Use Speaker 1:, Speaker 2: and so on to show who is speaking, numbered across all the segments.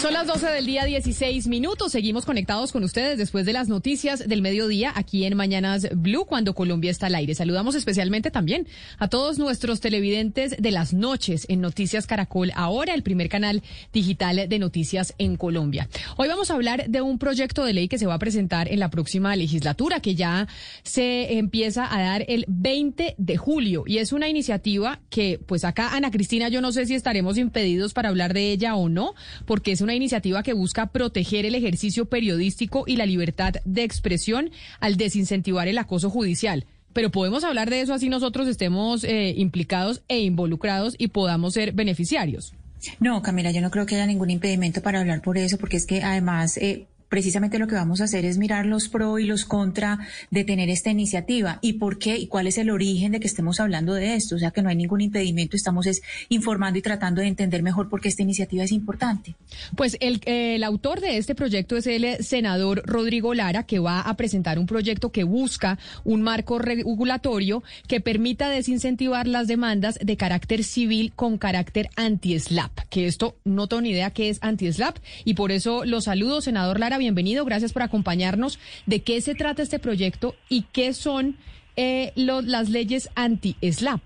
Speaker 1: Son las 12 del día 16 minutos. Seguimos conectados con ustedes después de las noticias del mediodía aquí en Mañanas Blue cuando Colombia está al aire. Saludamos especialmente también a todos nuestros televidentes de las noches en Noticias Caracol, ahora el primer canal digital de noticias en Colombia. Hoy vamos a hablar de un proyecto de ley que se va a presentar en la próxima legislatura que ya se empieza a dar el 20 de julio y es una iniciativa que pues acá Ana Cristina yo no sé si estaremos impedidos para hablar de ella o no porque es una iniciativa que busca proteger el ejercicio periodístico y la libertad de expresión al desincentivar el acoso judicial. Pero podemos hablar de eso así nosotros estemos eh, implicados e involucrados y podamos ser beneficiarios.
Speaker 2: No, Camila, yo no creo que haya ningún impedimento para hablar por eso, porque es que además eh, precisamente lo que vamos a hacer es mirar los pro y los contra de tener esta iniciativa y por qué y cuál es el origen de que estemos hablando de esto. O sea que no hay ningún impedimento, estamos es informando y tratando de entender mejor por qué esta iniciativa es importante.
Speaker 1: Pues el, el autor de este proyecto es el senador Rodrigo Lara, que va a presentar un proyecto que busca un marco regulatorio que permita desincentivar las demandas de carácter civil con carácter anti-SLAP. Que esto no tengo ni idea qué es anti-SLAP y por eso lo saludo, senador Lara bienvenido. Gracias por acompañarnos. ¿De qué se trata este proyecto y qué son eh, las leyes anti-SLAP?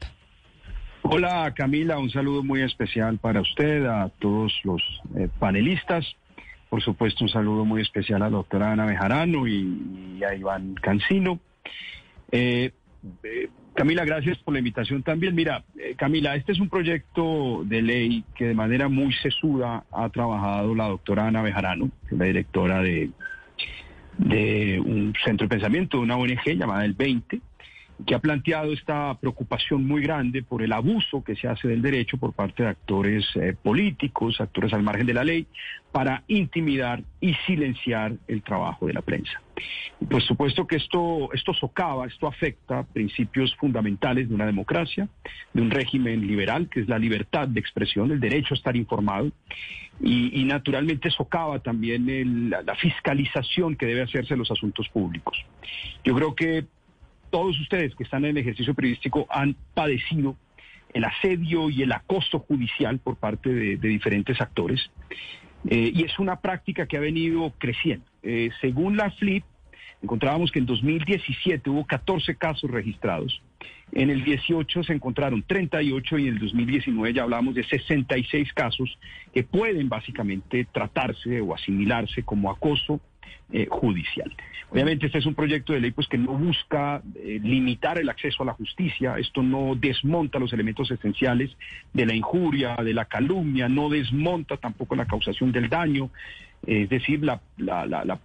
Speaker 3: Hola Camila, un saludo muy especial para usted, a todos los eh, panelistas. Por supuesto, un saludo muy especial a la doctora Ana Bejarano y, a Iván Cancino. Eh, Camila, gracias por la invitación también. Mira, Camila, este es un proyecto de ley que de manera muy sesuda ha trabajado la doctora Ana Bejarano, la directora de, de un centro de pensamiento, de una ONG llamada El 20, que ha planteado esta preocupación muy grande por el abuso que se hace del derecho por parte de actores eh, políticos, actores al margen de la ley, para intimidar y silenciar el trabajo de la prensa. Por supuesto que esto, esto socava, esto afecta principios fundamentales de una democracia, de un régimen liberal, que es la libertad de expresión, el derecho a estar informado, y, naturalmente socava también la fiscalización que debe hacerse de los asuntos públicos. Yo creo que todos ustedes que están en el ejercicio periodístico han padecido el asedio y el acoso judicial por parte de, diferentes actores. Eh, y es una práctica que ha venido creciendo. Eh, según la FLIP, encontrábamos que en 2017 hubo 14 casos registrados. En el 18 se encontraron 38 y en el 2019 ya hablamos de 66 casos que pueden básicamente tratarse o asimilarse como acoso eh, judicial. Obviamente este es un proyecto de ley pues que no busca eh, limitar el acceso a la justicia, esto no desmonta los elementos esenciales de la injuria, de la calumnia, no desmonta tampoco la causación del daño, es decir, la, la, la,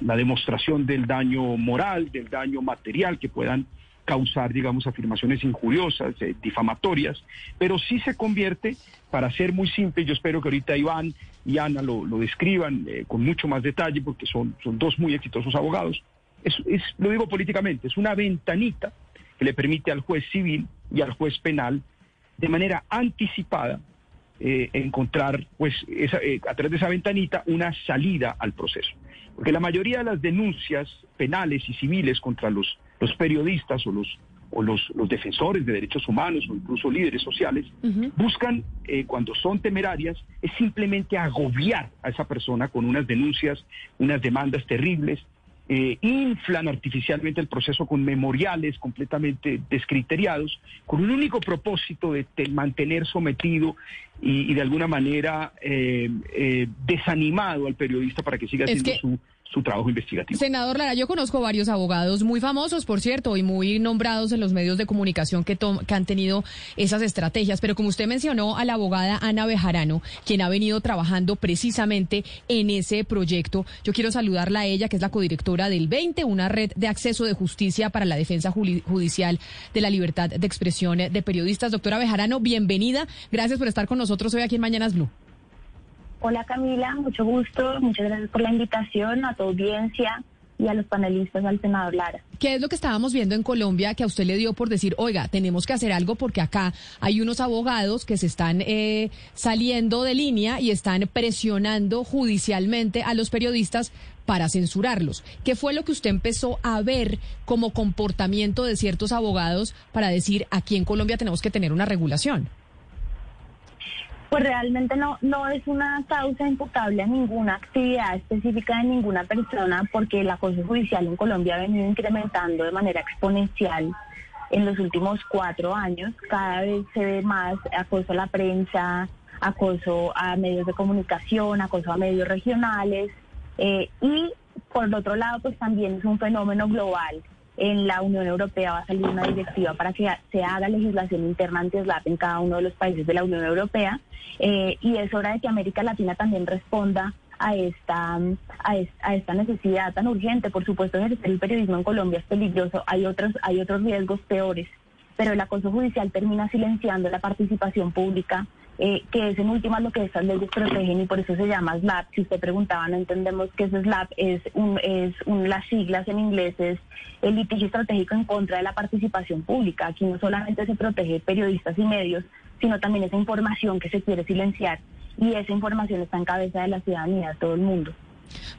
Speaker 3: la demostración del daño moral, del daño material que puedan causar, digamos, afirmaciones injuriosas, eh, difamatorias, pero sí se convierte, para ser muy simple, yo espero que ahorita Iván y Ana lo, describan eh, con mucho más detalle, porque son, son dos muy exitosos abogados, es, lo digo políticamente, es una ventanita que le permite al juez civil y al juez penal, de manera anticipada, eh, encontrar, pues, a través de esa ventanita, una salida al proceso. Porque la mayoría de las denuncias penales y civiles contra los los periodistas o los o los, los defensores de derechos humanos o incluso líderes sociales buscan, eh, cuando son temerarias, es simplemente agobiar a esa persona con unas denuncias, unas demandas terribles, eh, inflan artificialmente el proceso con memoriales completamente descriteriados, con un único propósito de mantener sometido y, de alguna manera eh, desanimado al periodista para que siga haciendo su su trabajo investigativo.
Speaker 1: Senador Lara, yo conozco varios abogados muy famosos, por cierto, y muy nombrados en los medios de comunicación que, que han tenido esas estrategias, pero como usted mencionó a la abogada Ana Bejarano, quien ha venido trabajando precisamente en ese proyecto, yo quiero saludarla a ella, que es la codirectora del 20, una red de acceso de justicia para la defensa judicial de la libertad de expresión de periodistas. Doctora Bejarano, bienvenida. Gracias por estar con nosotros hoy aquí en Mañanas Blue.
Speaker 4: Hola Camila, mucho gusto, muchas gracias por la invitación a tu audiencia y a los panelistas, al senador Lara.
Speaker 1: ¿Qué es lo que estábamos viendo en Colombia que a usted le dio por decir, oiga, tenemos que hacer algo porque acá hay unos abogados que se están eh, saliendo de línea y están presionando judicialmente a los periodistas para censurarlos? ¿Qué fue lo que usted empezó a ver como comportamiento de ciertos abogados para decir, aquí en Colombia tenemos que tener una regulación?
Speaker 4: Pues realmente no, no es una causa imputable a ninguna actividad específica de ninguna persona porque el acoso judicial en Colombia ha venido incrementando de manera exponencial en los últimos cuatro años. Cada vez se ve más acoso a la prensa, acoso a medios de comunicación, acoso a medios regionales eh, y por otro lado pues también es un fenómeno global en la Unión Europea va a salir una directiva para que se haga legislación interna anti-SLAP en cada uno de los países de la Unión Europea eh, y es hora de que América Latina también responda a esta, a, esta necesidad tan urgente. Por supuesto, ejercer el periodismo en Colombia es peligroso, hay otros, hay otros riesgos peores, pero el acoso judicial termina silenciando la participación pública eh, que es en última lo que estas leyes protegen y por eso se llama SLAP. Si usted preguntaba, no entendemos qué es SLAP, es, un, es un, las siglas en inglés, es el litigio estratégico en contra de la participación pública. Aquí no solamente se protege periodistas y medios, sino también esa información que se quiere silenciar y esa información está en cabeza de la ciudadanía, de todo el mundo.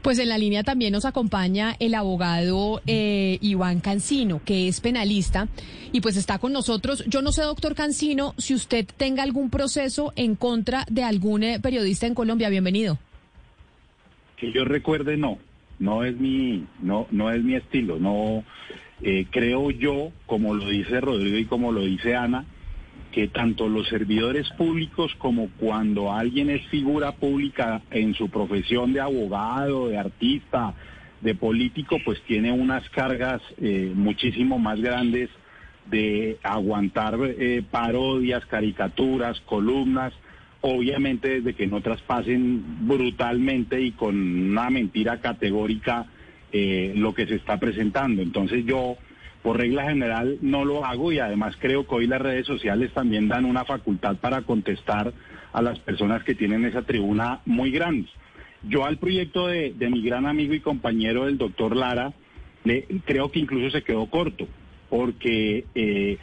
Speaker 1: Pues en la línea también nos acompaña el abogado eh, Iván Cancino, que es penalista, y pues está con nosotros. Yo no sé, doctor Cancino, si usted tenga algún proceso en contra de algún eh, periodista en Colombia. Bienvenido.
Speaker 5: Que yo recuerde, no. No es mi, no, no es mi estilo. No eh, creo yo, como lo dice Rodrigo y como lo dice Ana, que tanto los servidores públicos como cuando alguien es figura pública en su profesión de abogado, de artista, de político, pues tiene unas cargas eh, muchísimo más grandes de aguantar eh, parodias, caricaturas, columnas, obviamente desde que no traspasen brutalmente y con una mentira categórica eh, lo que se está presentando. Entonces yo por regla general no lo hago y además creo que hoy las redes sociales también dan una facultad para contestar a las personas que tienen esa tribuna muy grande. Yo al proyecto de, mi gran amigo y compañero, el doctor Lara, le, creo que incluso se quedó corto, porque eh,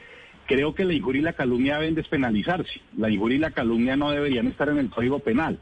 Speaker 5: creo que la injuria y la calumnia deben despenalizarse. La injuria y la calumnia no deberían estar en el Código Penal.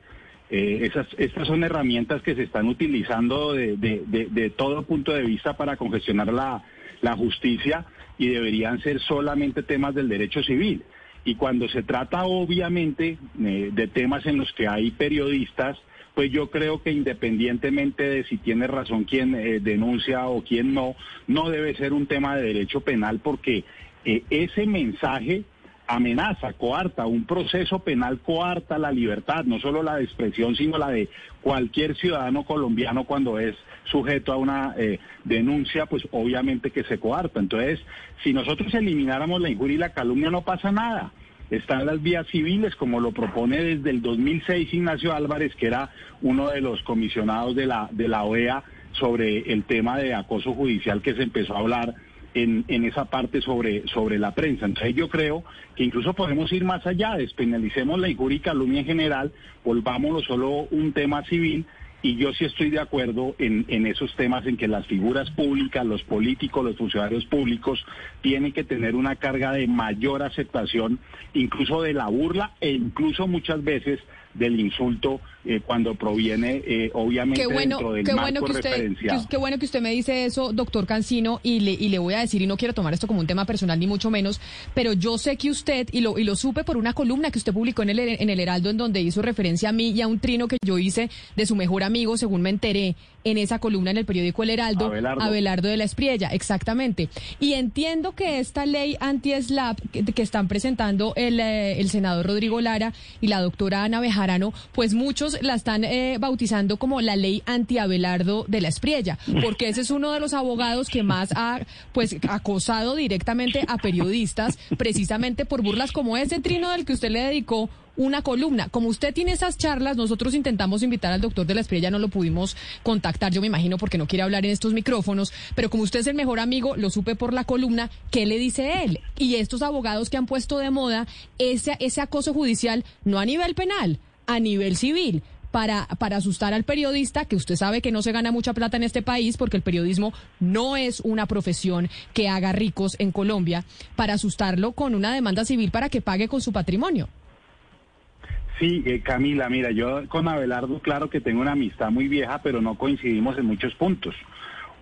Speaker 5: Eh, esas, estas son herramientas que se están utilizando de, de todo punto de vista para congestionar la, la justicia y deberían ser solamente temas del derecho civil. Y cuando se trata obviamente eh, de temas en los que hay periodistas, pues yo creo que independientemente de si tiene razón quien eh, denuncia o quien no, no debe ser un tema de derecho penal porque eh, ese mensaje amenaza, coarta, un proceso penal coarta la libertad, no solo la de expresión, sino la de cualquier ciudadano colombiano cuando es sujeto a una eh, denuncia, pues obviamente que se coarta. Entonces, si nosotros elimináramos la injuria y la calumnia, no pasa nada. Están las vías civiles, como lo propone desde el 2006 Ignacio Álvarez, que era uno de los comisionados de la, de la OEA sobre el tema de acoso judicial que se empezó a hablar en, en, esa parte sobre, sobre la prensa. Entonces yo creo que incluso podemos ir más allá, despenalicemos la injuria y calumnia en general, volvámoslo solo un tema civil y yo sí estoy de acuerdo en, en, esos temas en que las figuras públicas, los políticos, los funcionarios públicos tienen que tener una carga de mayor aceptación, incluso de la burla e incluso muchas veces del insulto eh, cuando proviene eh, obviamente
Speaker 1: qué bueno,
Speaker 5: dentro del
Speaker 1: qué
Speaker 5: marco
Speaker 1: bueno que usted. Qué bueno que usted me dice eso, doctor Cancino, y le, y le voy a decir, y no quiero tomar esto como un tema personal ni mucho menos, pero yo sé que usted, y lo, y lo supe por una columna que usted publicó en el, en el Heraldo, en donde hizo referencia a mí y a un trino que yo hice de su mejor amigo, según me enteré, en esa columna en el periódico El Heraldo,
Speaker 5: Abelardo,
Speaker 1: de la Espriella, exactamente. Y entiendo que esta ley anti-SLAP que, están presentando el, eh, el senador Rodrigo Lara y la doctora Ana Bejarano, pues muchos la están eh, bautizando como la ley anti-Abelardo de la Espriella, porque ese es uno de los abogados que más ha pues acosado directamente a periodistas, precisamente por burlas como ese trino del que usted le dedicó una columna. Como usted tiene esas charlas, nosotros intentamos invitar al doctor de la Espriella, no lo pudimos contactar, yo me imagino, porque no quiere hablar en estos micrófonos, pero como usted es el mejor amigo, lo supe por la columna, ¿qué le dice él? Y estos abogados que han puesto de moda ese, ese acoso judicial, no a nivel penal, a nivel civil para, para asustar al periodista, que usted sabe que no se gana mucha plata en este país porque el periodismo no es una profesión que haga ricos en Colombia, para asustarlo con una demanda civil para que pague con su patrimonio.
Speaker 5: Sí, eh, Camila, mira, yo con Abelardo, claro que tengo una amistad muy vieja, pero no coincidimos en muchos puntos.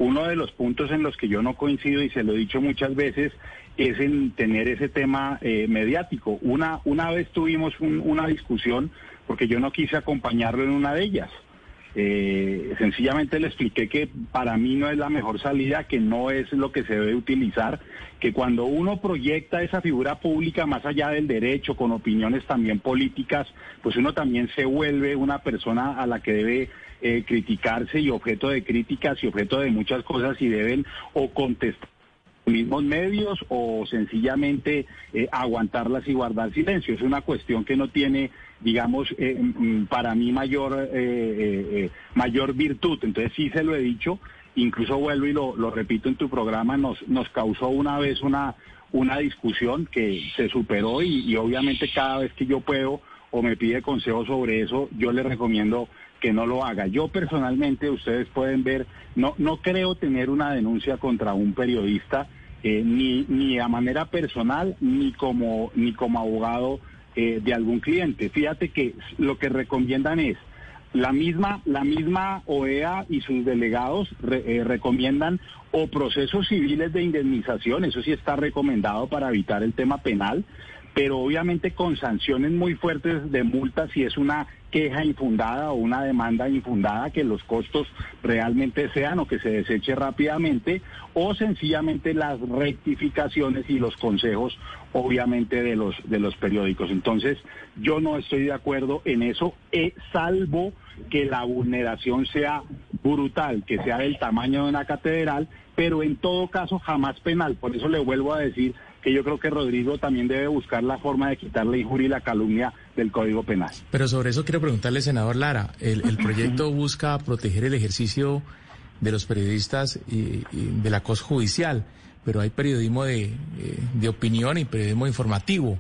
Speaker 5: Uno de los puntos en los que yo no coincido, y se lo he dicho muchas veces, es en tener ese tema eh, mediático. Una, una vez tuvimos una discusión porque yo no quise acompañarlo en una de ellas. Eh, sencillamente le expliqué que para mí no es la mejor salida, que no es lo que se debe utilizar, que cuando uno proyecta esa figura pública más allá del derecho, con opiniones también políticas, pues uno también se vuelve una persona a la que debe eh, criticarse y objeto de críticas y objeto de muchas cosas y deben o contestar mismos medios o sencillamente eh, aguantarlas y guardar silencio. Es una cuestión que no tiene, digamos, eh, mm, para mí mayor, eh, mayor virtud. Entonces sí se lo he dicho, incluso vuelvo y lo, lo repito en tu programa, nos, nos causó una vez una, una discusión que se superó y, y obviamente cada vez que yo puedo o me pide consejo sobre eso, yo le recomiendo que no lo haga. Yo personalmente, ustedes pueden ver, no, no creo tener una denuncia contra un periodista eh, ni, ni a manera personal ni como, ni como abogado eh, de algún cliente. Fíjate que lo que recomiendan es la misma, la misma OEA y sus delegados eh, recomiendan o procesos civiles de indemnización, eso sí está recomendado para evitar el tema penal, pero obviamente con sanciones muy fuertes de multas si es una queja infundada o una demanda infundada, que los costos realmente sean o que se deseche rápidamente, o sencillamente las rectificaciones y los consejos, obviamente, de los, de los periódicos. Entonces, yo no estoy de acuerdo en eso, eh, salvo que la vulneración sea brutal, que sea del tamaño de una catedral, pero en todo caso jamás penal. Por eso le vuelvo a decir que yo creo que Rodrigo también debe buscar la forma de quitar la injuria y la calumnia del Código Penal.
Speaker 6: Pero sobre eso quiero preguntarle, senador Lara, el, proyecto busca proteger el ejercicio de los periodistas y, del acoso judicial, pero hay periodismo de, eh, de opinión y periodismo informativo.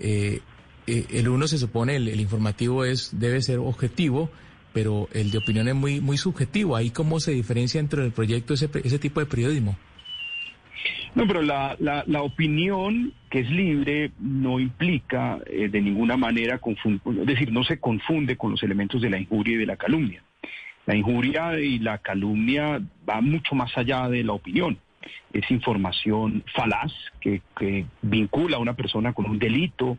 Speaker 6: Eh, eh, el uno se supone, el, informativo es debe ser objetivo, pero el de opinión es muy, muy subjetivo. ¿Ahí cómo se diferencia entre el proyecto ese, ese tipo de periodismo?
Speaker 3: No, pero la, la, opinión que es libre no implica eh, de ninguna manera, es decir, no se confunde con los elementos de la injuria y de la calumnia. La injuria y la calumnia va mucho más allá de la opinión. Es información falaz que, que vincula a una persona con un delito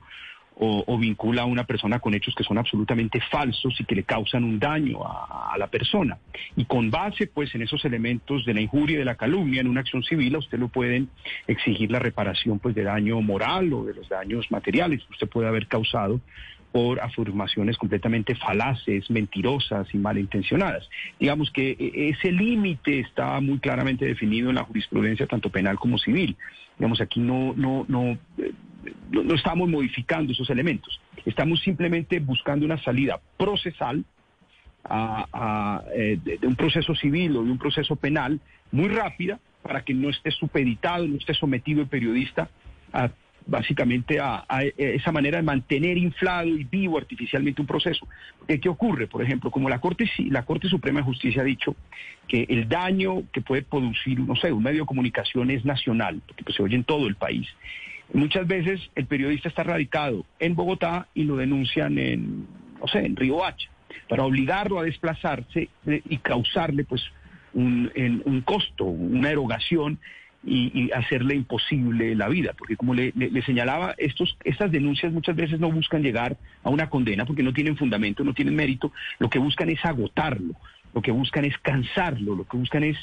Speaker 3: o, vincula a una persona con hechos que son absolutamente falsos y que le causan un daño a, la persona. Y con base, pues, en esos elementos de la injuria y de la calumnia en una acción civil, usted lo pueden exigir la reparación, pues, de daño moral o de los daños materiales que usted puede haber causado por afirmaciones completamente falaces, mentirosas y malintencionadas. Digamos que e, ese límite está muy claramente definido en la jurisprudencia tanto penal como civil. Digamos, aquí no, no, no, eh, no, estamos modificando esos elementos. Estamos simplemente buscando una salida procesal eh, de, un proceso civil o de un proceso penal muy rápida para que no esté supeditado, no esté sometido el periodista a básicamente a, esa manera de mantener inflado y vivo artificialmente un proceso. ¿Qué ocurre? Por ejemplo, como la Corte, la Corte Suprema de Justicia ha dicho que el daño que puede producir, no sé, un medio de comunicación es nacional, porque pues, se oye en todo el país. Muchas veces el periodista está radicado en Bogotá y lo denuncian en, no sé, en Río Hacha, para obligarlo a desplazarse eh, y causarle pues un, un costo, una erogación y, hacerle imposible la vida, porque como le, señalaba, estos, estas denuncias muchas veces no buscan llegar a una condena porque no tienen fundamento, no tienen mérito, lo que buscan es agotarlo, lo que buscan es cansarlo, lo que buscan es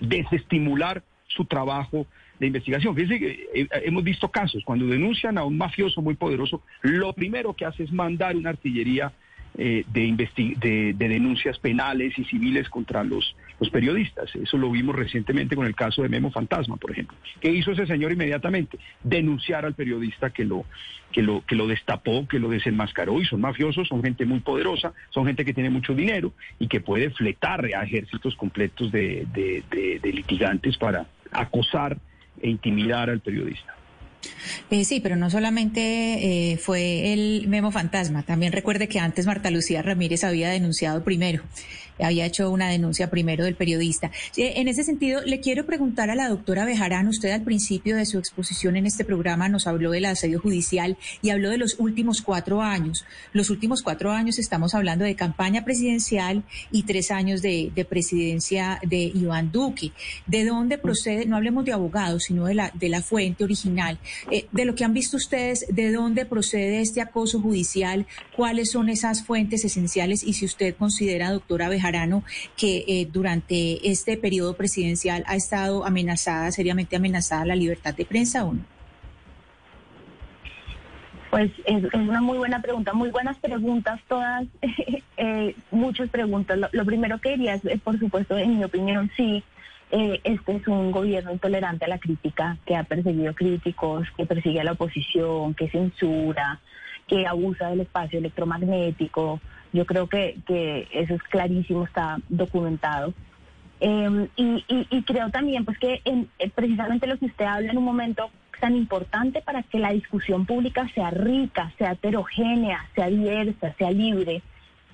Speaker 3: desestimular su trabajo de investigación. Fíjense que eh, hemos visto casos, cuando denuncian a un mafioso muy poderoso, lo primero que hace es mandar una artillería eh, de, de, denuncias penales y civiles contra los, los periodistas. Eso lo vimos recientemente con el caso de Memo Fantasma, por ejemplo. ¿Qué hizo ese señor inmediatamente? Denunciar al periodista que lo, que lo, que lo destapó, que lo desenmascaró, y son mafiosos, son gente muy poderosa, son gente que tiene mucho dinero y que puede fletar a ejércitos completos de, de litigantes para acosar e intimidar al periodista.
Speaker 2: Eh, sí, pero no solamente eh, fue el memo fantasma. También recuerde que antes Marta Lucía Ramírez había denunciado primero había hecho una denuncia primero del periodista. En ese sentido, le quiero preguntar a la doctora Bejarán, usted al principio de su exposición en este programa nos habló del asedio judicial y habló de los últimos cuatro años. Los últimos cuatro años estamos hablando de campaña presidencial y tres años de, presidencia de Iván Duque. ¿De dónde procede? No hablemos de abogados, sino de la, de la fuente original. Eh, de lo que han visto ustedes, ¿de dónde procede este acoso judicial? ¿Cuáles son esas fuentes esenciales? Y si usted considera, doctora Bejarán, que eh, durante este periodo presidencial ha estado amenazada, seriamente amenazada la libertad de prensa o no?
Speaker 4: Pues es, una muy buena pregunta, muy buenas preguntas todas, eh, muchas preguntas. Lo, primero que diría es, eh, por supuesto, en mi opinión, sí, este es un gobierno intolerante a la crítica, que ha perseguido críticos, que persigue a la oposición, que censura, que abusa del espacio electromagnético, yo creo que, eso es clarísimo, está documentado. Em, y, y, creo también pues que en, eh, precisamente lo que usted habla en un momento tan importante para que la discusión pública sea rica, sea heterogénea, sea diversa, sea libre.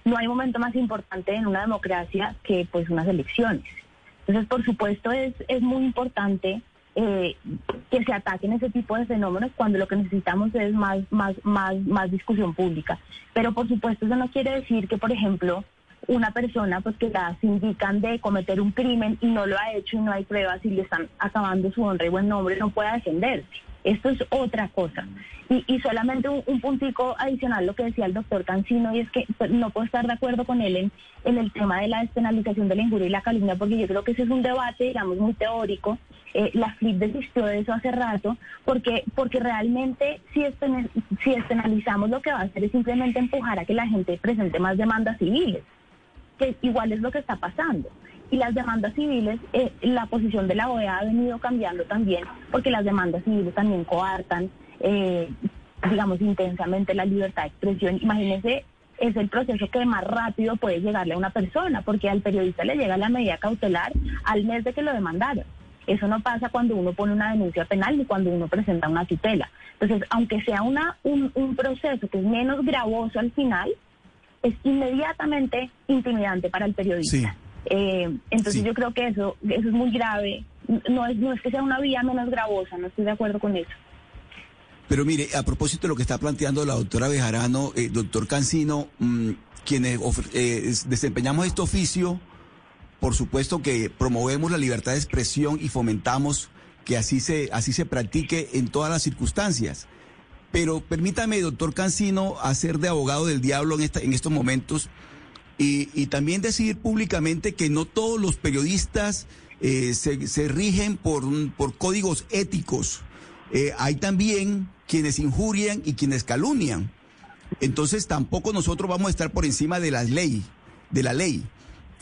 Speaker 4: No hay momento más importante en una democracia que pues unas elecciones. Entonces, por supuesto, es, es muy importante eh, que se ataquen ese tipo de fenómenos cuando lo que necesitamos es más, más, más, más discusión pública. Pero por supuesto eso no quiere decir que, por ejemplo, una persona pues que la indican de cometer un crimen y no lo ha hecho y no hay pruebas y le están acabando su honra y buen nombre no pueda defenderse. Esto es otra cosa. Y, y solamente un, un, puntico adicional lo que decía el doctor Cancino, y es que pues, no puedo estar de acuerdo con él en, en el tema de la despenalización de la injuria y la calumnia, porque yo creo que ese es un debate, digamos, muy teórico. Eh, la FLIP desistió de eso hace rato, porque, porque realmente si, si despenalizamos lo que va a hacer es simplemente empujar a que la gente presente más demandas civiles, que igual es lo que está pasando y las demandas civiles, eh, la posición de la OEA ha venido cambiando también, porque las demandas civiles también coartan, eh, digamos, intensamente la libertad de expresión. Imagínense, es el proceso que más rápido puede llegarle a una persona, porque al periodista le llega la medida cautelar al mes de que lo demandaron. Eso no pasa cuando uno pone una denuncia penal ni cuando uno presenta una tutela. Entonces, aunque sea una, un, un proceso que es menos gravoso al final, es inmediatamente intimidante para el periodista. Eh, entonces yo creo que eso, eso es muy grave. No es, no es que sea una vía menos gravosa, no estoy de acuerdo con eso.
Speaker 7: Pero mire, a propósito de lo que está planteando la doctora Bejarano, eh, doctor Cancino, mm, quienes eh, desempeñamos este oficio, por supuesto que promovemos la libertad de expresión y fomentamos que así se, así se practique en todas las circunstancias. Pero permítame, doctor Cancino, hacer de abogado del diablo en, esta, en estos momentos y, también decir públicamente que no todos los periodistas eh, se, rigen por, por códigos éticos. Eh, hay también quienes injurian y quienes calumnian. Entonces tampoco nosotros vamos a estar por encima de la ley, de la ley.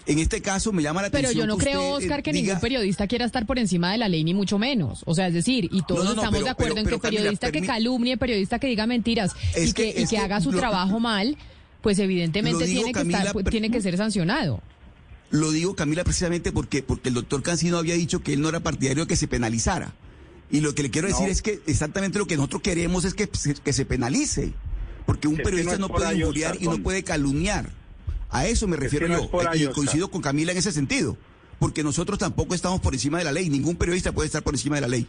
Speaker 7: En este caso me llama la
Speaker 1: atención. Pero yo no creo, eh, Oscar, que ningún periodista quiera estar por encima de la ley, ni mucho menos. O sea, es decir, y todos estamos de acuerdo en que periodista que calumnie, periodista que diga mentiras y que, y que, haga su trabajo mal, pues evidentemente tiene, que estar, tiene que ser sancionado.
Speaker 7: Lo digo, Camila, precisamente porque, porque el doctor Cancino había dicho que él no era partidario de que se penalizara. Y lo que le quiero decir es que exactamente lo que nosotros queremos es que, que se penalice. Porque un periodista no, puede injuriar y no puede calumniar. A eso me refiero yo. y coincido con Camila en ese sentido. Porque nosotros tampoco estamos por encima de la ley. Ningún periodista puede estar por encima de la ley.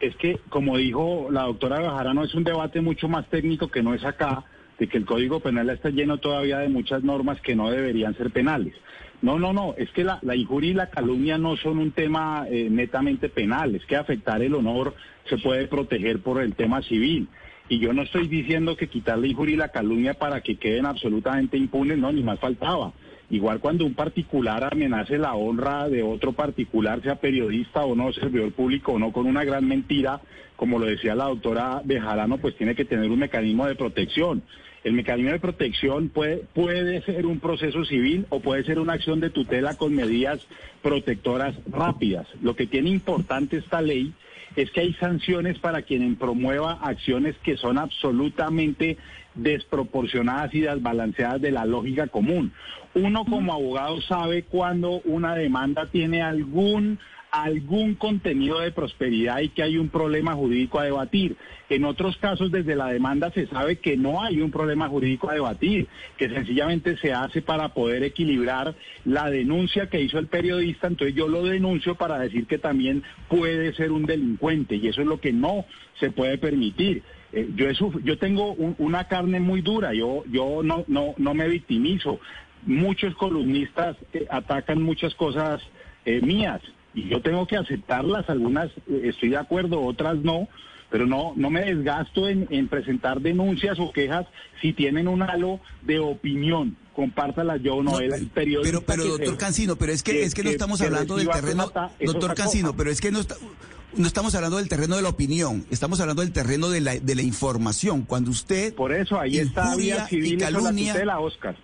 Speaker 5: Es que, como dijo la doctora no es un debate mucho más técnico que no es acá de que el Código Penal está lleno todavía de muchas normas que no deberían ser penales. No, no, no, es que la, injuria y la calumnia no son un tema eh, netamente penal, es que afectar el honor se puede proteger por el tema civil. Y yo no estoy diciendo que quitar la injuria y la calumnia para que queden absolutamente impunes, no, ni más faltaba. Igual cuando un particular amenace la honra de otro particular, sea periodista o no, servidor público o no, con una gran mentira, como lo decía la doctora Bejarano, pues tiene que tener un mecanismo de protección. El mecanismo de protección puede, puede ser un proceso civil o puede ser una acción de tutela con medidas protectoras rápidas. Lo que tiene importante esta ley es que hay sanciones para quien promueva acciones que son absolutamente desproporcionadas y desbalanceadas de la lógica común. Uno como abogado sabe cuando una demanda tiene algún algún contenido de prosperidad y que hay un problema jurídico a debatir. En otros casos, desde la demanda se sabe que no hay un problema jurídico a debatir, que sencillamente se hace para poder equilibrar la denuncia que hizo el periodista. Entonces yo lo denuncio para decir que también puede ser un delincuente y eso es lo que no se puede permitir. Eh, yo, yo tengo una carne muy dura, yo, yo no, no, no me victimizo. Muchos columnistas eh, atacan muchas cosas eh, mías y yo tengo que aceptarlas, algunas eh, estoy de acuerdo, otras no, pero no, no me desgasto en, presentar denuncias o quejas si tienen un halo de opinión. Compártalas yo no, el
Speaker 7: periodista. Pero, pero doctor Cancino, pero es que, es que no estamos hablando del terreno. doctor Cancino, pero es que no no estamos hablando del terreno de la opinión, estamos hablando del terreno de la, de la información. Cuando usted.
Speaker 5: Por eso, ahí está vía civil y calumnia, la Oscar.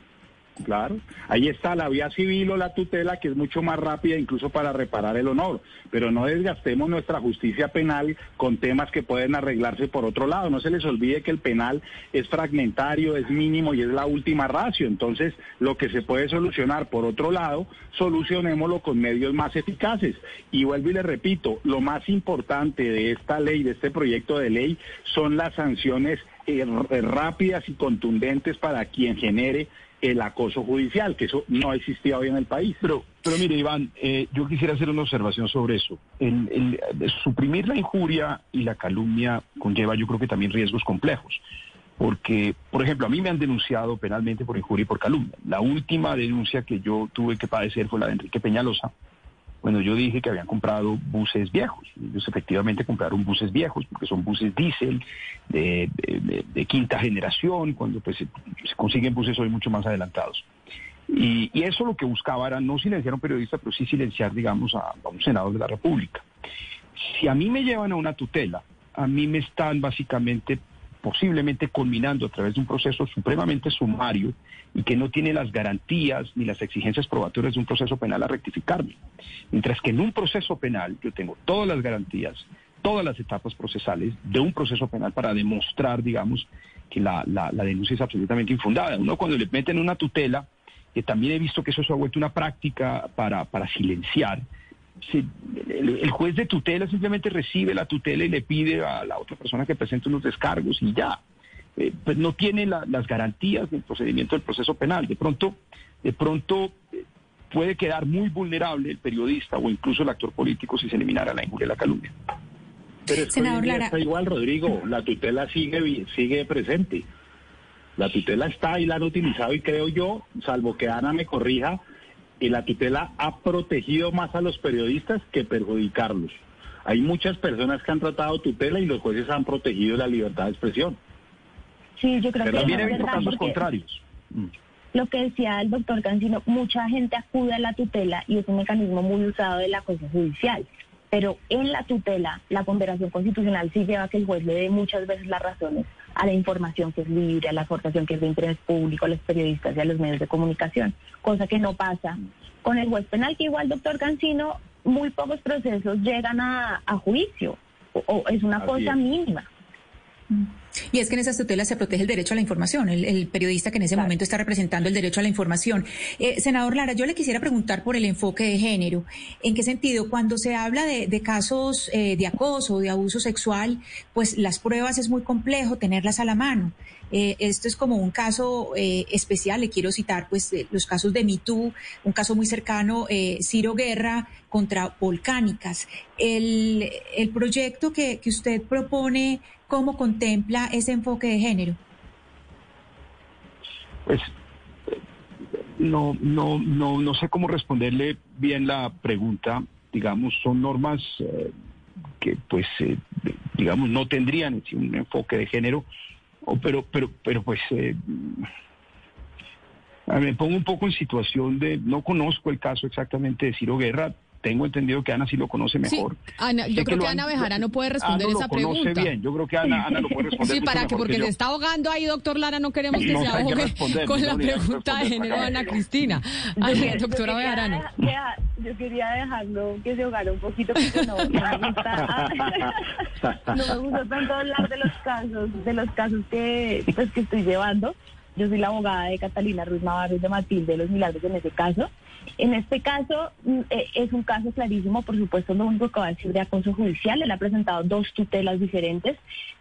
Speaker 5: Claro, ahí está la vía civil o la tutela que es mucho más rápida incluso para reparar el honor, pero no desgastemos nuestra justicia penal con temas que pueden arreglarse por otro lado. No se les olvide que el penal es fragmentario, es mínimo y es la última ratio. Entonces, lo que se puede solucionar por otro lado, solucionémoslo con medios más eficaces. Y vuelvo y le repito, lo más importante de esta ley, de este proyecto de ley, son las sanciones eh, rápidas y contundentes para quien genere el acoso judicial, que eso no existía hoy en el país.
Speaker 3: Pero, pero mire, Iván, eh, yo quisiera hacer una observación sobre eso. El, suprimir la injuria y la calumnia conlleva, yo creo que también riesgos complejos. Porque, por ejemplo, a mí me han denunciado penalmente por injuria y por calumnia. La última denuncia que yo tuve que padecer fue la de Enrique Peñalosa, bueno, yo dije que habían comprado buses viejos. Ellos efectivamente compraron buses viejos porque son buses diésel de, quinta generación, cuando pues se, consiguen buses hoy mucho más adelantados. Y, eso lo que buscaba era no silenciar a un periodista, pero sí silenciar, digamos, a, a un senador de la República. Si a mí me llevan a una tutela, a mí me están básicamente posiblemente culminando a través de un proceso supremamente sumario y que no tiene las garantías ni las exigencias probatorias de un proceso penal a rectificarme. Mientras que en un proceso penal yo tengo todas las garantías, todas las etapas procesales de un proceso penal para demostrar, digamos, que la, denuncia es absolutamente infundada. Uno cuando le meten una tutela, que también he visto que eso se ha vuelto una práctica para, para silenciar, el, juez de tutela simplemente recibe la tutela y le pide a la otra persona que presente unos descargos y ya. Eh, pues no tiene las garantías del procedimiento del proceso penal. De pronto, de pronto eh, puede quedar muy vulnerable el periodista o incluso el actor político si se eliminara la injuria y la calumnia.
Speaker 5: Pero es está igual, Rodrigo. La tutela sigue, sigue presente. La tutela está y la han utilizado y creo yo, salvo que Ana me corrija, y la tutela ha protegido más a los periodistas que perjudicarlos. Hay muchas personas que han tratado tutela y los jueces han protegido la libertad de expresión.
Speaker 4: Sí, yo creo
Speaker 5: Pero
Speaker 4: que
Speaker 5: también he visto casos contrarios.
Speaker 4: Mm. Lo que decía el doctor Cancino, mucha gente acude a la tutela y es un mecanismo muy usado de la cosa judicial. Pero en la tutela, la ponderación constitucional sí lleva a que el juez le dé muchas veces las razones a la información que es libre, a la aportación que es de interés público, a los periodistas y a los medios de comunicación, cosa que no pasa con el juez penal, que igual, doctor Cancino, muy pocos procesos llegan a, juicio, o, es una cosa mínima.
Speaker 2: Y es que en esas tutelas se protege el derecho a la información, el, periodista que en ese momento está representando el derecho a la información. Eh, senador Lara, yo le quisiera preguntar por el enfoque de género. ¿En qué sentido? Cuando se habla de, casos eh, de acoso, de abuso sexual, pues las pruebas es muy complejo tenerlas a la mano. Eh, esto es como un caso especial, le quiero citar pues los casos de MeToo, un caso muy cercano, Ciro Guerra contra Volcánicas. El, el proyecto que, que usted propone cómo contempla ese enfoque de género.
Speaker 3: Pues no, no, no, no sé cómo responderle bien la pregunta. Digamos, son normas eh, que, pues, eh, digamos, no tendrían un enfoque de género, pero, pero, pero, pues, eh, me pongo un poco en situación de, no conozco el caso exactamente de Ciro Guerra, tengo entendido que Ana sí lo conoce mejor.
Speaker 1: yo creo que, Ana Bejarano puede responder esa pregunta.
Speaker 3: bien, yo creo que Ana, lo puede responder.
Speaker 1: Sí, para que porque se está ahogando ahí, doctor Lara, no queremos que se ahogue con la pregunta de género de Ana Cristina. doctora Bejarano.
Speaker 4: yo quería dejarlo que se ahogara un poquito porque no, me gusta, no me gusta tanto hablar de los casos, de los casos que, pues, que estoy llevando. Yo soy la abogada de Catalina Ruiz Navarro y de Matilde de los Milagros en ese caso. En este caso mm, eh, es un caso clarísimo, por supuesto, lo único que va a decir de acoso judicial. Él ha presentado dos tutelas diferentes,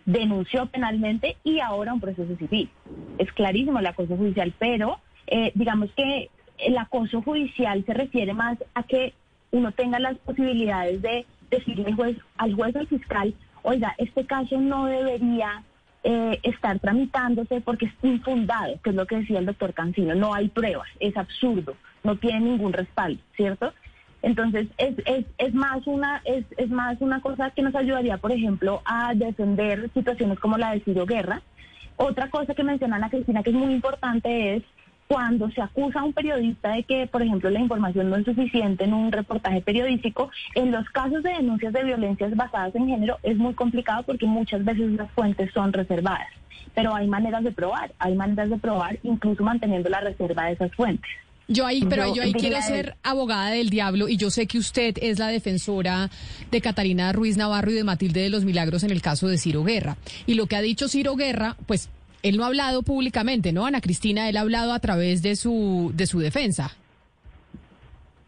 Speaker 4: denunció penalmente y ahora un proceso civil. Es clarísimo el acoso judicial, pero eh, digamos que el acoso judicial se refiere más a que uno tenga las posibilidades de decirle juez, al juez al fiscal, oiga, este caso no debería eh, estar tramitándose porque es infundado, que es lo que decía el doctor Cancino, no hay pruebas, es absurdo, no tiene ningún respaldo, ¿cierto? Entonces es, es, es más una es, es más una cosa que nos ayudaría, por ejemplo, a defender situaciones como la de Ciro Guerra. Otra cosa que menciona Ana Cristina que es muy importante es cuando se acusa a un periodista de que, por ejemplo, la información no es suficiente en un reportaje periodístico, en los casos de denuncias de violencias basadas en género es muy complicado porque muchas veces las fuentes son reservadas. Pero hay maneras de probar, hay maneras de probar incluso manteniendo la reserva de esas fuentes.
Speaker 1: Yo ahí, pero yo, ahí quiero ser abogada del diablo y yo sé que usted es la defensora de Catalina Ruiz Navarro y de Matilde de los Milagros en el caso de Ciro Guerra. Y lo que ha dicho Ciro Guerra, pues él no ha hablado públicamente, ¿no? Ana Cristina, él ha hablado a través de su, de su defensa.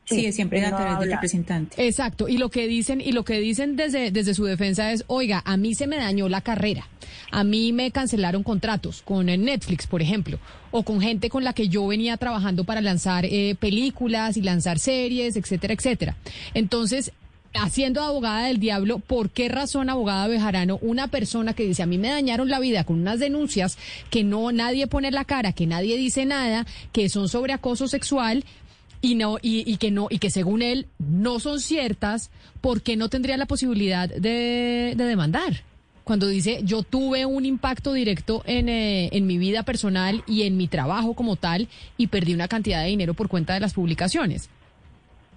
Speaker 2: Sí, siempre a través del representante.
Speaker 1: Exacto, y lo que dicen y lo que dicen desde desde su defensa es, "Oiga, a mí se me dañó la carrera. A mí me cancelaron contratos con Netflix, por ejemplo, o con gente con la que yo venía trabajando para lanzar eh, películas y lanzar series, etcétera, etcétera." Entonces, haciendo abogada del diablo, ¿por qué razón, abogada Bejarano, una persona que dice a mí me dañaron la vida con unas denuncias que no nadie pone la cara, que nadie dice nada, que son sobre acoso sexual y no y, que no y que según él no son ciertas, ¿por qué no tendría la posibilidad de, demandar? Cuando dice yo tuve un impacto directo en, eh, en mi vida personal y en mi trabajo como tal y perdí una cantidad de dinero por cuenta de las publicaciones.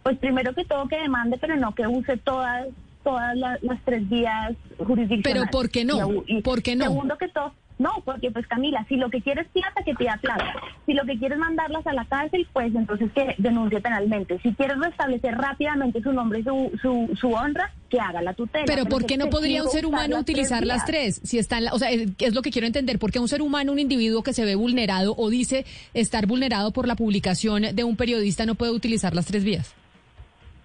Speaker 4: Pues primero que todo que demande, pero no que use todas todas las, tres vías jurisdiccionales.
Speaker 1: Pero ¿por qué no? ¿Por qué no?
Speaker 4: Segundo que todo, no, porque pues Camila, si lo que quieres plata, que pida plata. Si lo que quieres mandarlas a la cárcel, pues entonces que denuncie penalmente. Si quieres restablecer rápidamente su nombre y su, su, su honra, que haga la tutela.
Speaker 1: Pero, ¿por qué no podría un ser humano utilizar las tres? Si están, o sea, es lo que quiero entender. ¿Por qué un ser humano, un individuo que se ve vulnerado o dice estar vulnerado por la publicación de un periodista no puede utilizar las tres vías?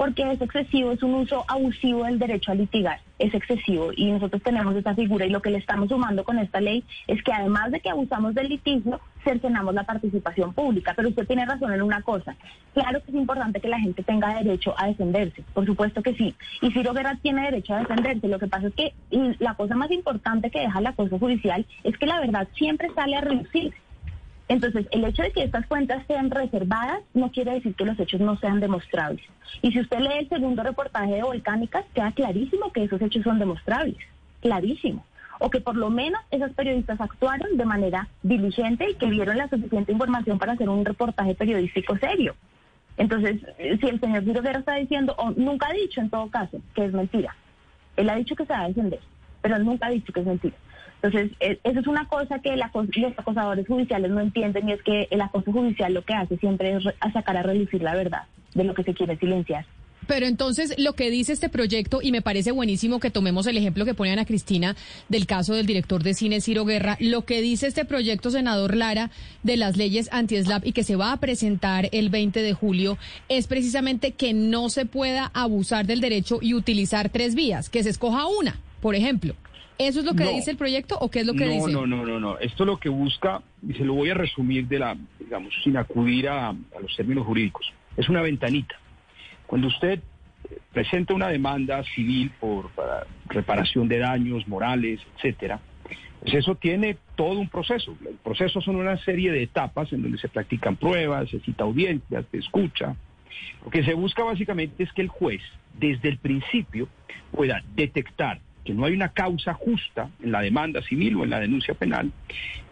Speaker 4: Porque es excesivo, es un uso abusivo del derecho a litigar, es excesivo. Y nosotros tenemos esta figura y lo que le estamos sumando con esta ley es que además de que abusamos del litigio, cercenamos la participación pública, pero usted tiene razón en una cosa, claro que es importante que la gente tenga derecho a defenderse, por supuesto que sí, y Ciro Guerra tiene derecho a defenderse, lo que pasa es que la cosa más importante que deja la cosa judicial es que la verdad siempre sale a reducirse entonces, el hecho de que estas cuentas sean reservadas no quiere decir que los hechos no sean demostrables. Y si usted lee el segundo reportaje de Volcánicas, queda clarísimo que esos hechos son demostrables, clarísimo. O que por lo menos esos periodistas actuaron de manera diligente y que dieron la suficiente información para hacer un reportaje periodístico serio. Entonces, si el señor Guerra está diciendo, o nunca ha dicho en todo caso, que es mentira, él ha dicho que se va a defender, pero nunca ha dicho que es mentira. Entonces, e, eso es una cosa que los acosadores judiciales no entienden y es que el acoso judicial lo que hace siempre es sacar a relucir la verdad de lo que se quiere silenciar.
Speaker 1: Pero entonces lo que dice este proyecto, y me parece buenísimo que tomemos el ejemplo que pone Ana Cristina del caso del director de cine Ciro Guerra, lo que dice este proyecto, senador Lara, de las leyes anti-SLAP y que se va a presentar el 20 de julio, es precisamente que no se pueda abusar del derecho y utilizar tres vías, que se escoja una, por ejemplo. ¿Eso es lo que dice el proyecto o qué es lo que dice?
Speaker 3: No, no, no, no. Esto lo que busca, y se lo voy a resumir de la, digamos, sin acudir a, los términos jurídicos, es una ventanita. Cuando usted presenta una demanda civil por reparación de daños morales, etcétera, pues eso tiene todo un proceso. El proceso son una serie de etapas en donde se practican pruebas, se cita audiencias, se escucha. Lo que se busca básicamente es que el juez, desde el principio, pueda detectar que no hay una causa justa en la demanda civil o en la denuncia penal,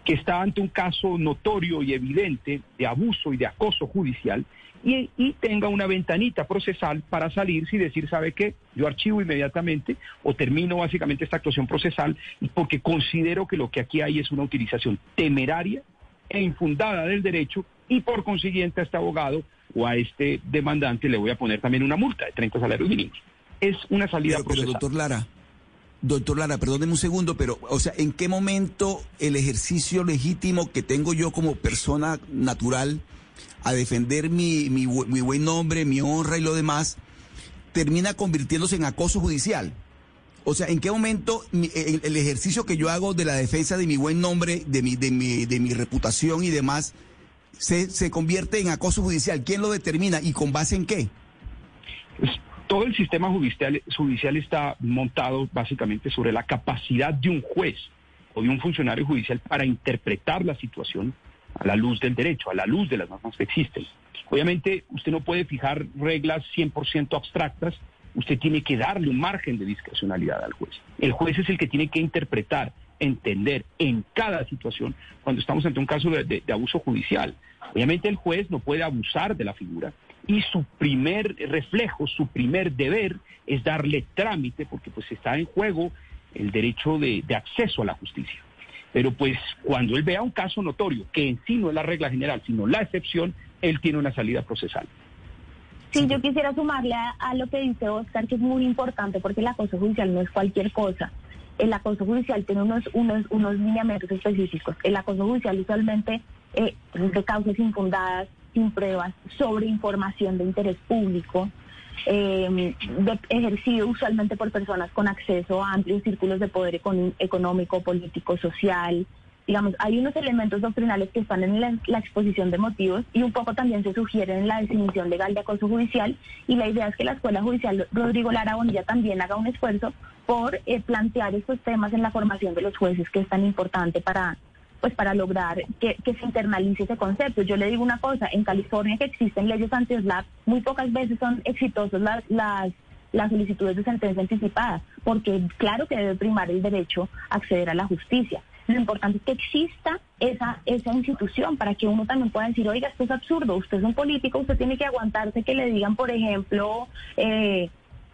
Speaker 3: que está ante un caso notorio y evidente de abuso y de acoso judicial y, y, tenga una ventanita procesal para salir y decir, ¿sabe qué? Yo archivo inmediatamente o termino básicamente esta actuación procesal porque considero que lo que aquí hay es una utilización temeraria e infundada del derecho y por consiguiente a este abogado o a este demandante le voy a poner también una multa de 30 salarios mínimos. Es una salida
Speaker 7: pero,
Speaker 3: procesal.
Speaker 7: Pero, doctor Lara, doctor Lara, perdóneme un segundo, pero, o sea, ¿en qué momento el ejercicio legítimo que tengo yo como persona natural a defender mi, mi, buen nombre, mi honra y lo demás, termina convirtiéndose en acoso judicial? O sea, ¿en qué momento el, el, ejercicio que yo hago de la defensa de mi buen nombre, de mi, de mi, de mi reputación y demás, se, se convierte en acoso judicial? ¿Quién lo determina y con base en qué?
Speaker 3: Todo el sistema judicial, judicial está montado básicamente sobre la capacidad de un juez o de un funcionario judicial para interpretar la situación a la luz del derecho, a la luz de las normas que existen. Obviamente, usted no puede fijar reglas 100% abstractas, usted tiene que darle un margen de discrecionalidad al juez. El juez es el que tiene que interpretar, entender en cada situación cuando estamos ante un caso de, abuso judicial. Obviamente el juez no puede abusar de la figura y su primer reflejo, su primer deber es darle trámite porque pues está en juego el derecho de, acceso a la justicia. Pero pues cuando él vea un caso notorio, que en sí no es la regla general, sino la excepción, él tiene una salida procesal.
Speaker 4: Sí, yo quisiera sumarle a, a, lo que dice Oscar, que es muy importante, porque el acoso judicial no es cualquier cosa. El acoso judicial tiene unos, unos, unos lineamientos específicos. El acoso judicial usualmente eh, de causas infundadas, sin pruebas, sobre información de interés público, eh, de, ejercido usualmente por personas con acceso a amplios círculos de poder econ económico, político, social. Digamos, hay unos elementos doctrinales que están en la, la, exposición de motivos y un poco también se sugieren en la definición legal de acoso judicial y la idea es que la Escuela Judicial Rodrigo Lara Bonilla también haga un esfuerzo por eh, plantear estos temas en la formación de los jueces, que es tan importante para, pues para lograr que, se internalice ese concepto. Yo le digo una cosa, en California que existen leyes anti-SLAP, muy pocas veces son exitosas las, las, las solicitudes de sentencia anticipada, porque claro que debe primar el derecho a acceder a la justicia. Lo importante es que exista esa, esa institución para que uno también pueda decir, oiga, esto es absurdo, usted es un político, usted tiene que aguantarse que le digan, por ejemplo, eh,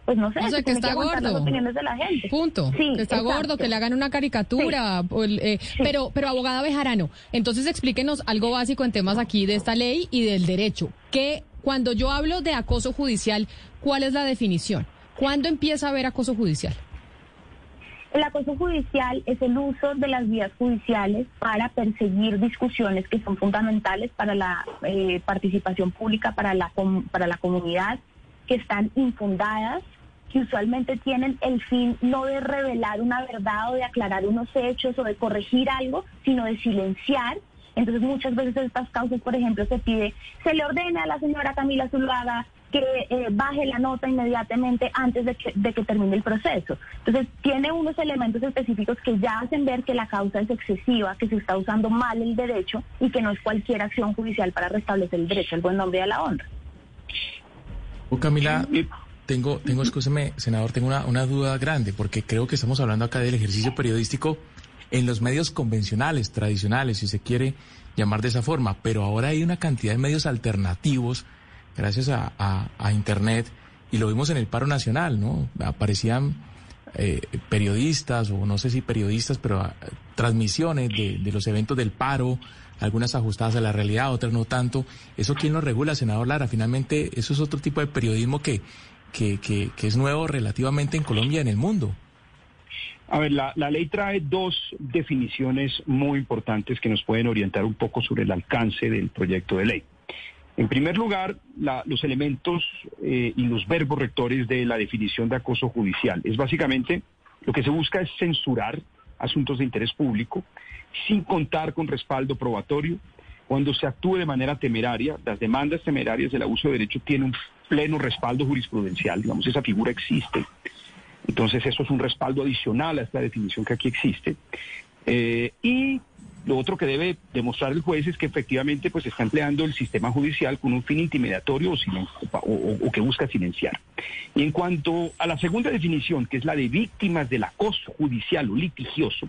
Speaker 4: pues no sé,
Speaker 1: o sea, que está gordo.
Speaker 4: de la gente.
Speaker 1: Punto.
Speaker 4: Sí,
Speaker 1: que está
Speaker 4: exacto.
Speaker 1: gordo, que le hagan una caricatura.
Speaker 4: Sí.
Speaker 1: O el, eh,
Speaker 4: Sí.
Speaker 1: Pero, pero abogada Bejarano, entonces explíquenos algo básico en temas aquí de esta ley y del derecho. Que cuando yo hablo de acoso judicial, ¿cuál es la definición? ¿Cuándo empieza a haber acoso judicial?
Speaker 4: El acoso judicial es el uso de las vías judiciales para perseguir discusiones que son fundamentales para la eh, participación pública, para la, com para la comunidad, que están infundadas, que usualmente tienen el fin no de revelar una verdad o de aclarar unos hechos o de corregir algo, sino de silenciar. Entonces muchas veces estas causas, por ejemplo, se pide, se le ordena a la señora Camila Zuluaga que eh, baje la nota inmediatamente antes de que, de que termine el proceso. Entonces, tiene unos elementos específicos que ya hacen ver que la causa es excesiva, que se está usando mal el derecho y que no es cualquier acción judicial para restablecer el derecho al buen nombre y a la honra.
Speaker 6: Oh, Camila, tengo, tengo, escúcheme, senador, tengo una, una duda grande, porque creo que estamos hablando acá del ejercicio periodístico en los medios convencionales, tradicionales, si se quiere llamar de esa forma, pero ahora hay una cantidad de medios alternativos gracias a, a, Internet, y lo vimos en el paro nacional, ¿no? Aparecían eh, periodistas, o no sé si periodistas, pero uh, transmisiones de, de, los eventos del paro, algunas ajustadas a la realidad, otras no tanto. ¿Eso quién lo regula, senador Lara? Finalmente, eso es otro tipo de periodismo que, que, que, que es nuevo relativamente en Colombia y en el mundo.
Speaker 3: A ver, la, la, ley trae dos definiciones muy importantes que nos pueden orientar un poco sobre el alcance del proyecto de ley. En primer lugar, la, los elementos eh, y los verbos rectores de la definición de acoso judicial. Es básicamente lo que se busca es censurar asuntos de interés público sin contar con respaldo probatorio. Cuando se actúe de manera temeraria, las demandas temerarias del abuso de derecho tienen un pleno respaldo jurisprudencial, digamos, esa figura existe. Entonces, eso es un respaldo adicional a esta definición que aquí existe. Eh, y lo otro que debe demostrar el juez es que efectivamente pues está empleando el sistema judicial con un fin intimidatorio o, que busca silenciar. Y en cuanto a la segunda definición, que es la de víctimas del acoso judicial o litigioso,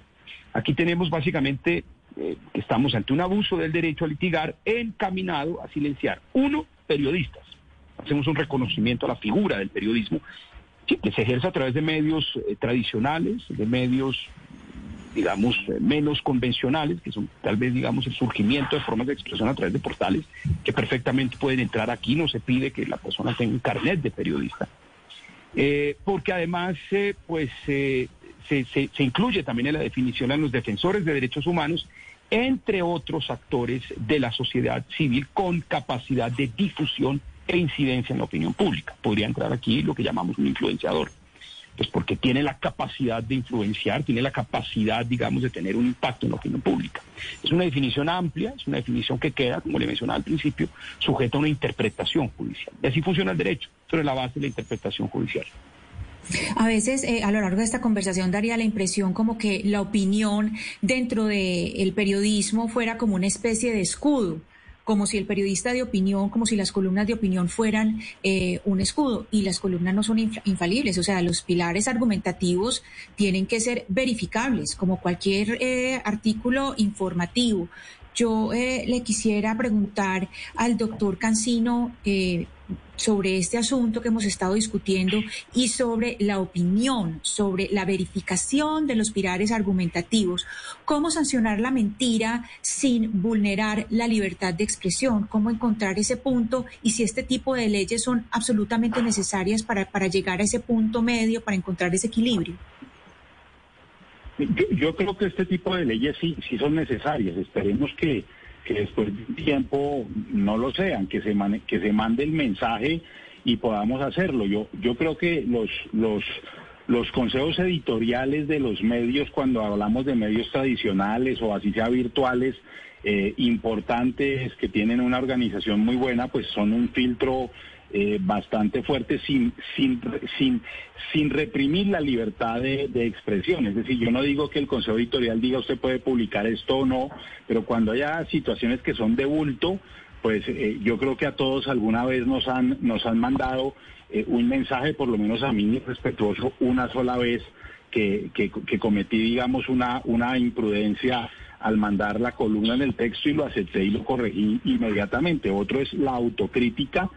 Speaker 3: aquí tenemos básicamente eh, que estamos ante un abuso del derecho a litigar encaminado a silenciar, uno, periodistas. Hacemos un reconocimiento a la figura del periodismo que se ejerce a través de medios eh, tradicionales, de medios digamos, eh, menos convencionales, que son tal vez, digamos, el surgimiento de formas de expresión a través de portales que perfectamente pueden entrar aquí. No se pide que la persona tenga un carnet de periodista. Eh, porque además, pues, se, se, incluye también en la definición a los defensores de derechos humanos, entre otros actores de la sociedad civil con capacidad de difusión e incidencia en la opinión pública. Podría entrar aquí lo que llamamos un influenciador pues porque tiene la capacidad de influenciar, tiene la capacidad, digamos, de tener un impacto en la opinión pública. Es una definición amplia, es una definición que queda, como le mencionaba al principio, sujeta a una interpretación judicial. Y así funciona el derecho, sobre la base de la interpretación judicial.
Speaker 2: A veces eh, a lo largo de esta conversación daría la impresión como que la opinión dentro del periodismo fuera como una especie de escudo como si el periodista de opinión, como si las columnas de opinión fueran eh, un escudo y las columnas no son infalibles, o sea, los pilares argumentativos tienen que ser verificables, como cualquier eh, artículo informativo. Yo eh, le quisiera preguntar al doctor Cancino sobre este asunto que hemos estado discutiendo y sobre la opinión, sobre la verificación de los pilares argumentativos. ¿Cómo sancionar la mentira sin vulnerar la libertad de expresión? ¿Cómo encontrar ese punto? Y si este tipo de leyes son absolutamente necesarias para, para llegar a ese punto medio, para encontrar ese equilibrio.
Speaker 5: Yo, creo que este tipo de leyes sí, sí son necesarias. Esperemos que que después de un tiempo no lo sean, que se, que se mande el mensaje y podamos hacerlo. Yo, yo creo que los, los, los consejos editoriales de los medios, cuando hablamos de medios tradicionales o así sea virtuales, eh, importantes que tienen una organización muy buena, pues son un filtro eh, bastante fuerte sin, sin, sin, sin reprimir la libertad de, expresión. Es decir, yo no digo que el Consejo Editorial diga usted puede publicar esto o no, pero cuando haya situaciones que son de bulto, pues eh, yo creo que a todos alguna vez nos han, nos han mandado eh, un mensaje, por lo menos a mí respetuoso, una sola vez que, que, que cometí, digamos, una, una imprudencia al mandar la columna en el texto y lo acepté y lo corregí inmediatamente. Otro es la autocrítica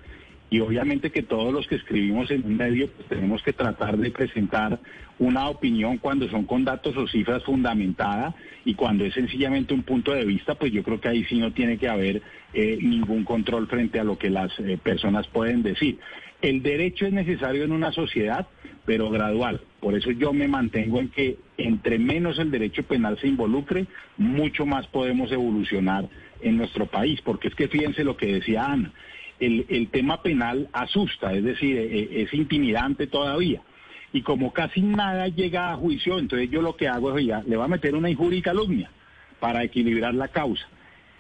Speaker 5: y obviamente que todos los que escribimos en un medio pues, tenemos que tratar de presentar una opinión cuando son con datos o cifras fundamentada y cuando es sencillamente un punto de vista, pues yo creo que ahí sí no tiene que haber eh, ningún control frente a lo que las eh, personas pueden decir. El derecho es necesario en una sociedad, pero gradual. Por eso yo me mantengo en que entre menos el derecho penal se involucre, mucho más podemos evolucionar en nuestro país, porque es que fíjense lo que decía Ana el, tema penal asusta, es decir, e, e, es, intimidante todavía. Y como casi nada llega a juicio, entonces yo lo que hago es, ya, le voy a meter una injuria y calumnia para equilibrar la causa.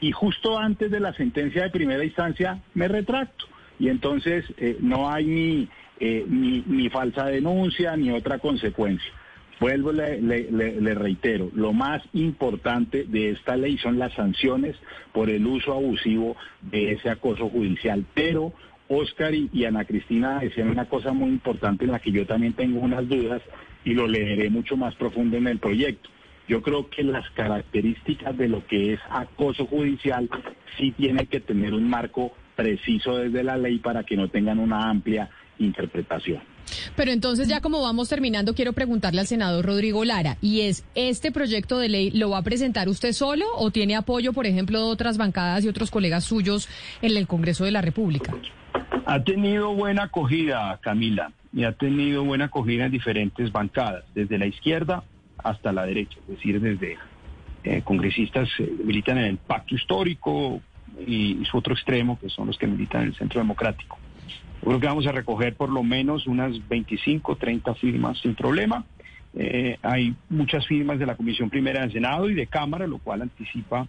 Speaker 5: Y justo antes de la sentencia de primera instancia me retracto. Y entonces eh, no hay ni, eh, ni, ni falsa denuncia ni otra consecuencia. Vuelvo, le, le, reitero, lo más importante de esta ley son las sanciones por el uso abusivo de ese acoso judicial. Pero Oscar y, Ana Cristina decían una cosa muy importante en la que yo también tengo unas dudas y lo leeré mucho más profundo en el proyecto. Yo creo que las características de lo que es acoso judicial sí tienen que tener un marco preciso desde la ley para que no tengan una amplia interpretación.
Speaker 1: Pero entonces ya como vamos terminando, quiero preguntarle al senador Rodrigo Lara, y es, ¿este proyecto de ley lo va a presentar usted solo o tiene apoyo, por ejemplo, de otras bancadas y otros colegas suyos en el Congreso de la República?
Speaker 3: Ha tenido buena acogida, Camila, y ha tenido buena acogida en diferentes bancadas, desde la izquierda hasta la derecha, es decir, desde eh, congresistas que militan en el pacto histórico y su otro extremo, que son los que militan en el centro democrático. Creo que vamos a recoger por lo menos unas 25, 30 firmas sin problema. Eh, hay muchas firmas de la Comisión Primera del Senado y de Cámara, lo cual anticipa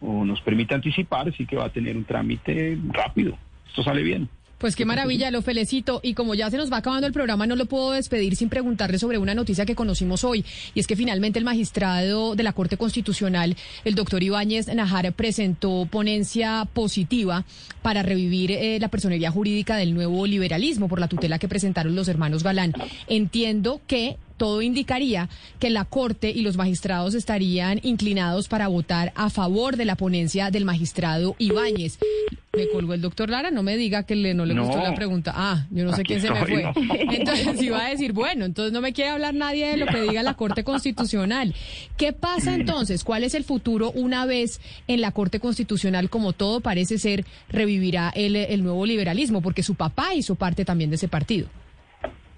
Speaker 3: o nos permite anticipar, así que va a tener un trámite rápido. Esto sale bien.
Speaker 1: Pues qué maravilla, lo felicito. Y como ya se nos va acabando el programa, no lo puedo despedir sin preguntarle sobre una noticia que conocimos hoy. Y es que finalmente el magistrado de la Corte Constitucional, el doctor Ibáñez Najar, presentó ponencia positiva para revivir eh, la personería jurídica del nuevo liberalismo por la tutela que presentaron los hermanos Galán. Entiendo que todo indicaría que la Corte y los magistrados estarían inclinados para votar a favor de la ponencia del magistrado Ibáñez. Me colgó el doctor Lara, no me diga que le, no le gustó la pregunta. Ah, yo no sé quién se me fue. Entonces iba a decir, bueno, entonces no me quiere hablar nadie de lo que diga la Corte Constitucional. ¿Qué pasa entonces? ¿Cuál es el futuro una vez en la Corte Constitucional, como todo parece ser, revivirá el, el nuevo liberalismo? Porque su papá hizo parte también de ese partido.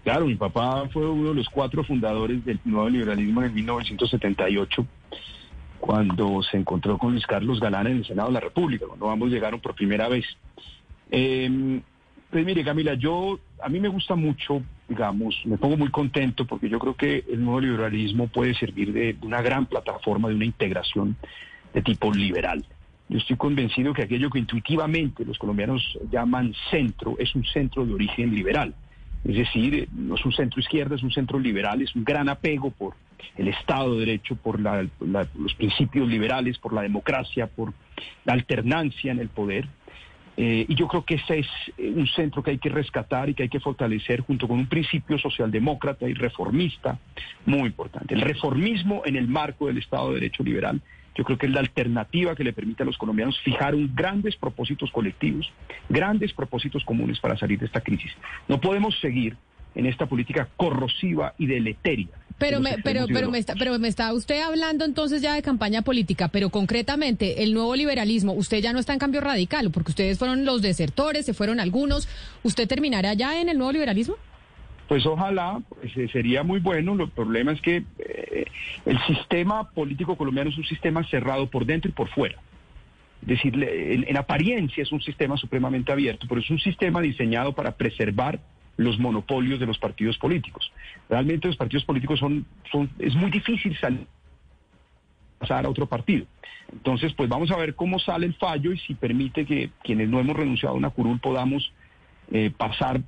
Speaker 3: Claro, mi papá fue uno de los cuatro fundadores del nuevo liberalismo en 1978 cuando se encontró con Luis Carlos Galán en el Senado de la República, cuando ambos llegaron por primera vez. Eh, pues mire, Camila, yo, a mí me gusta mucho, digamos, me pongo muy contento porque yo creo que el nuevo liberalismo puede servir de una gran plataforma de una integración de tipo liberal. Yo estoy convencido que aquello que intuitivamente los colombianos llaman centro es un centro de origen liberal. Es decir, no es un centro izquierda, es un centro liberal, es un gran apego por el Estado de Derecho, por los principios liberales, por la democracia, por la alternancia en el poder. Eh, y yo creo que ese es eh, un centro que hay que rescatar y que hay que fortalecer junto con un principio socialdemócrata y reformista muy importante. El reformismo en el marco del Estado de Derecho liberal, yo creo que es la alternativa que le permite a los colombianos fijar un grandes propósitos colectivos, grandes propósitos comunes para salir de esta crisis. No podemos seguir en esta política corrosiva y deleteria
Speaker 1: pero me, pero, pero me está, pero me está usted hablando entonces ya de campaña política, pero concretamente el nuevo liberalismo, usted ya no está en cambio radical, porque ustedes fueron los desertores, se fueron algunos, ¿usted terminará ya en el nuevo liberalismo?
Speaker 3: Pues ojalá, pues, eh, sería muy bueno. El problema es que eh, el sistema político colombiano es un sistema cerrado por dentro y por fuera. Es decir, en apariencia es un sistema supremamente abierto, pero es un sistema diseñado para preservar los monopolios de los partidos políticos. Realmente los partidos políticos son, son es muy difícil salir pasar a otro partido. Entonces, pues vamos a ver cómo sale el fallo y si permite que quienes no hemos renunciado a una curul podamos eh, pasar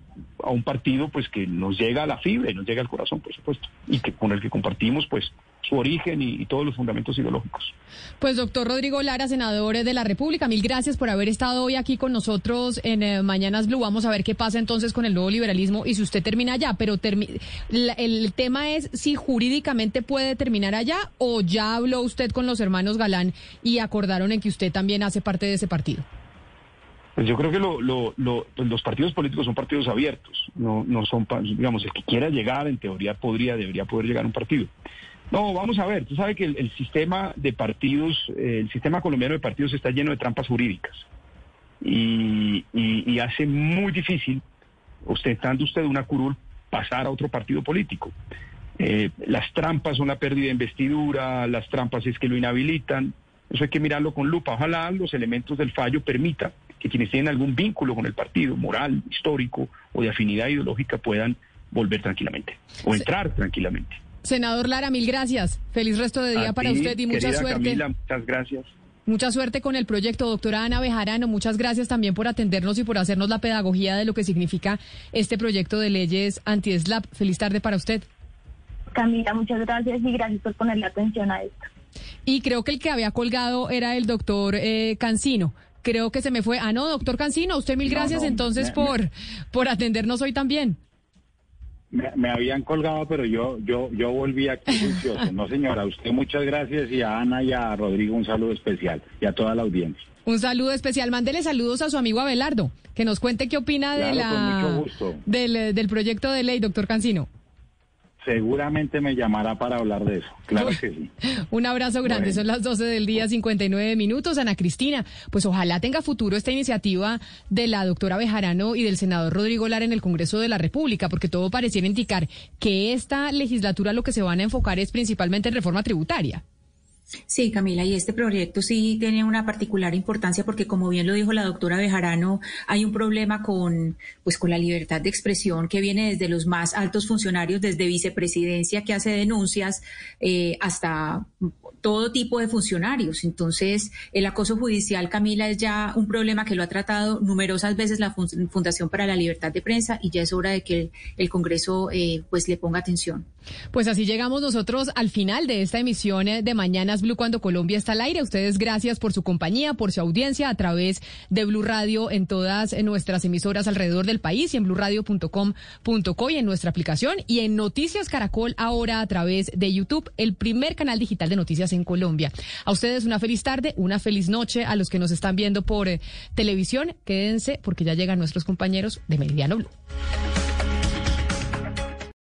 Speaker 3: a un partido pues que nos llega a la fibra y nos llega al corazón, por supuesto, y que con el que compartimos pues su origen y, todos los fundamentos ideológicos.
Speaker 1: Pues doctor Rodrigo Lara, senador de la República, mil gracias por haber estado hoy aquí con nosotros en eh, Mañanas Blue. Vamos a ver qué pasa entonces con el nuevo liberalismo y si usted termina allá, pero el tema es si jurídicamente puede terminar allá o ya habló usted con los hermanos Galán y acordaron en que usted también hace parte de ese partido.
Speaker 3: Pues yo creo que pues los partidos políticos son partidos abiertos, no, no son, digamos, el que quiera llegar, en teoría podría, debería poder llegar a un partido. No, vamos a ver, tú sabes que el, sistema de partidos, eh, el sistema colombiano de partidos está lleno de trampas jurídicas y, hace muy difícil, ostentando usted una curul, pasar a otro partido político. Eh, las trampas son la pérdida de investidura, las trampas es que lo inhabilitan, eso hay que mirarlo con lupa. Ojalá los elementos del fallo permitan que quienes tienen algún vínculo con el partido, moral, histórico o de afinidad ideológica, puedan volver tranquilamente o entrar tranquilamente.
Speaker 1: Senador Lara, mil gracias. Feliz resto de día para usted y mucha suerte.
Speaker 3: Camila, muchas gracias.
Speaker 1: Mucha suerte con el proyecto, doctora Ana Bejarano. Muchas gracias también por atendernos y por hacernos la pedagogía de lo que significa este proyecto de leyes anti-SLAP. Feliz tarde para usted.
Speaker 4: Camila, muchas gracias y gracias por ponerle atención a esto.
Speaker 1: Y creo que el que había colgado era el doctor eh, Cancino creo que se me fue. Ah, no, doctor Cancino, usted mil gracias entonces por, por atendernos hoy también.
Speaker 8: Me, habían colgado, pero yo, yo, yo volví aquí juicioso. No, señora, usted muchas gracias y a Ana y a Rodrigo un saludo especial y a toda la audiencia.
Speaker 1: Un saludo especial. Mándele saludos a su amigo Abelardo, que nos cuente qué opina de la, del, del proyecto de ley, doctor Cancino
Speaker 8: seguramente me llamará para hablar de eso. Claro que sí.
Speaker 1: Un abrazo grande. Son las 12 del día, 59 minutos. Ana Cristina, pues ojalá tenga futuro esta iniciativa de la doctora Bejarano y del senador Rodrigo Lara en el Congreso de la República, porque todo pareciera indicar que esta legislatura lo que se van a enfocar es principalmente en reforma tributaria.
Speaker 2: Sí, Camila, y este proyecto sí tiene una particular importancia porque, como bien lo dijo la doctora Bejarano, hay un problema con, pues, con la libertad de expresión que viene desde los más altos funcionarios, desde vicepresidencia que hace denuncias, eh, hasta todo tipo de funcionarios. Entonces, el acoso judicial, Camila, es ya un problema que lo ha tratado numerosas veces la Fundación para la Libertad de Prensa y ya es hora de que el, Congreso eh, pues le ponga atención.
Speaker 1: Pues así llegamos nosotros al final de esta emisión de Mañanas Blue cuando Colombia está al aire. Ustedes gracias por su compañía, por su audiencia a través de Blue Radio en todas nuestras emisoras alrededor del país y en bluradio.com.co y en nuestra aplicación y en Noticias Caracol ahora a través de YouTube, el primer canal digital de en Colombia. A ustedes una feliz tarde, una feliz noche a los que nos están viendo por eh, televisión. Quédense porque ya llegan nuestros compañeros de Meridiano Blue.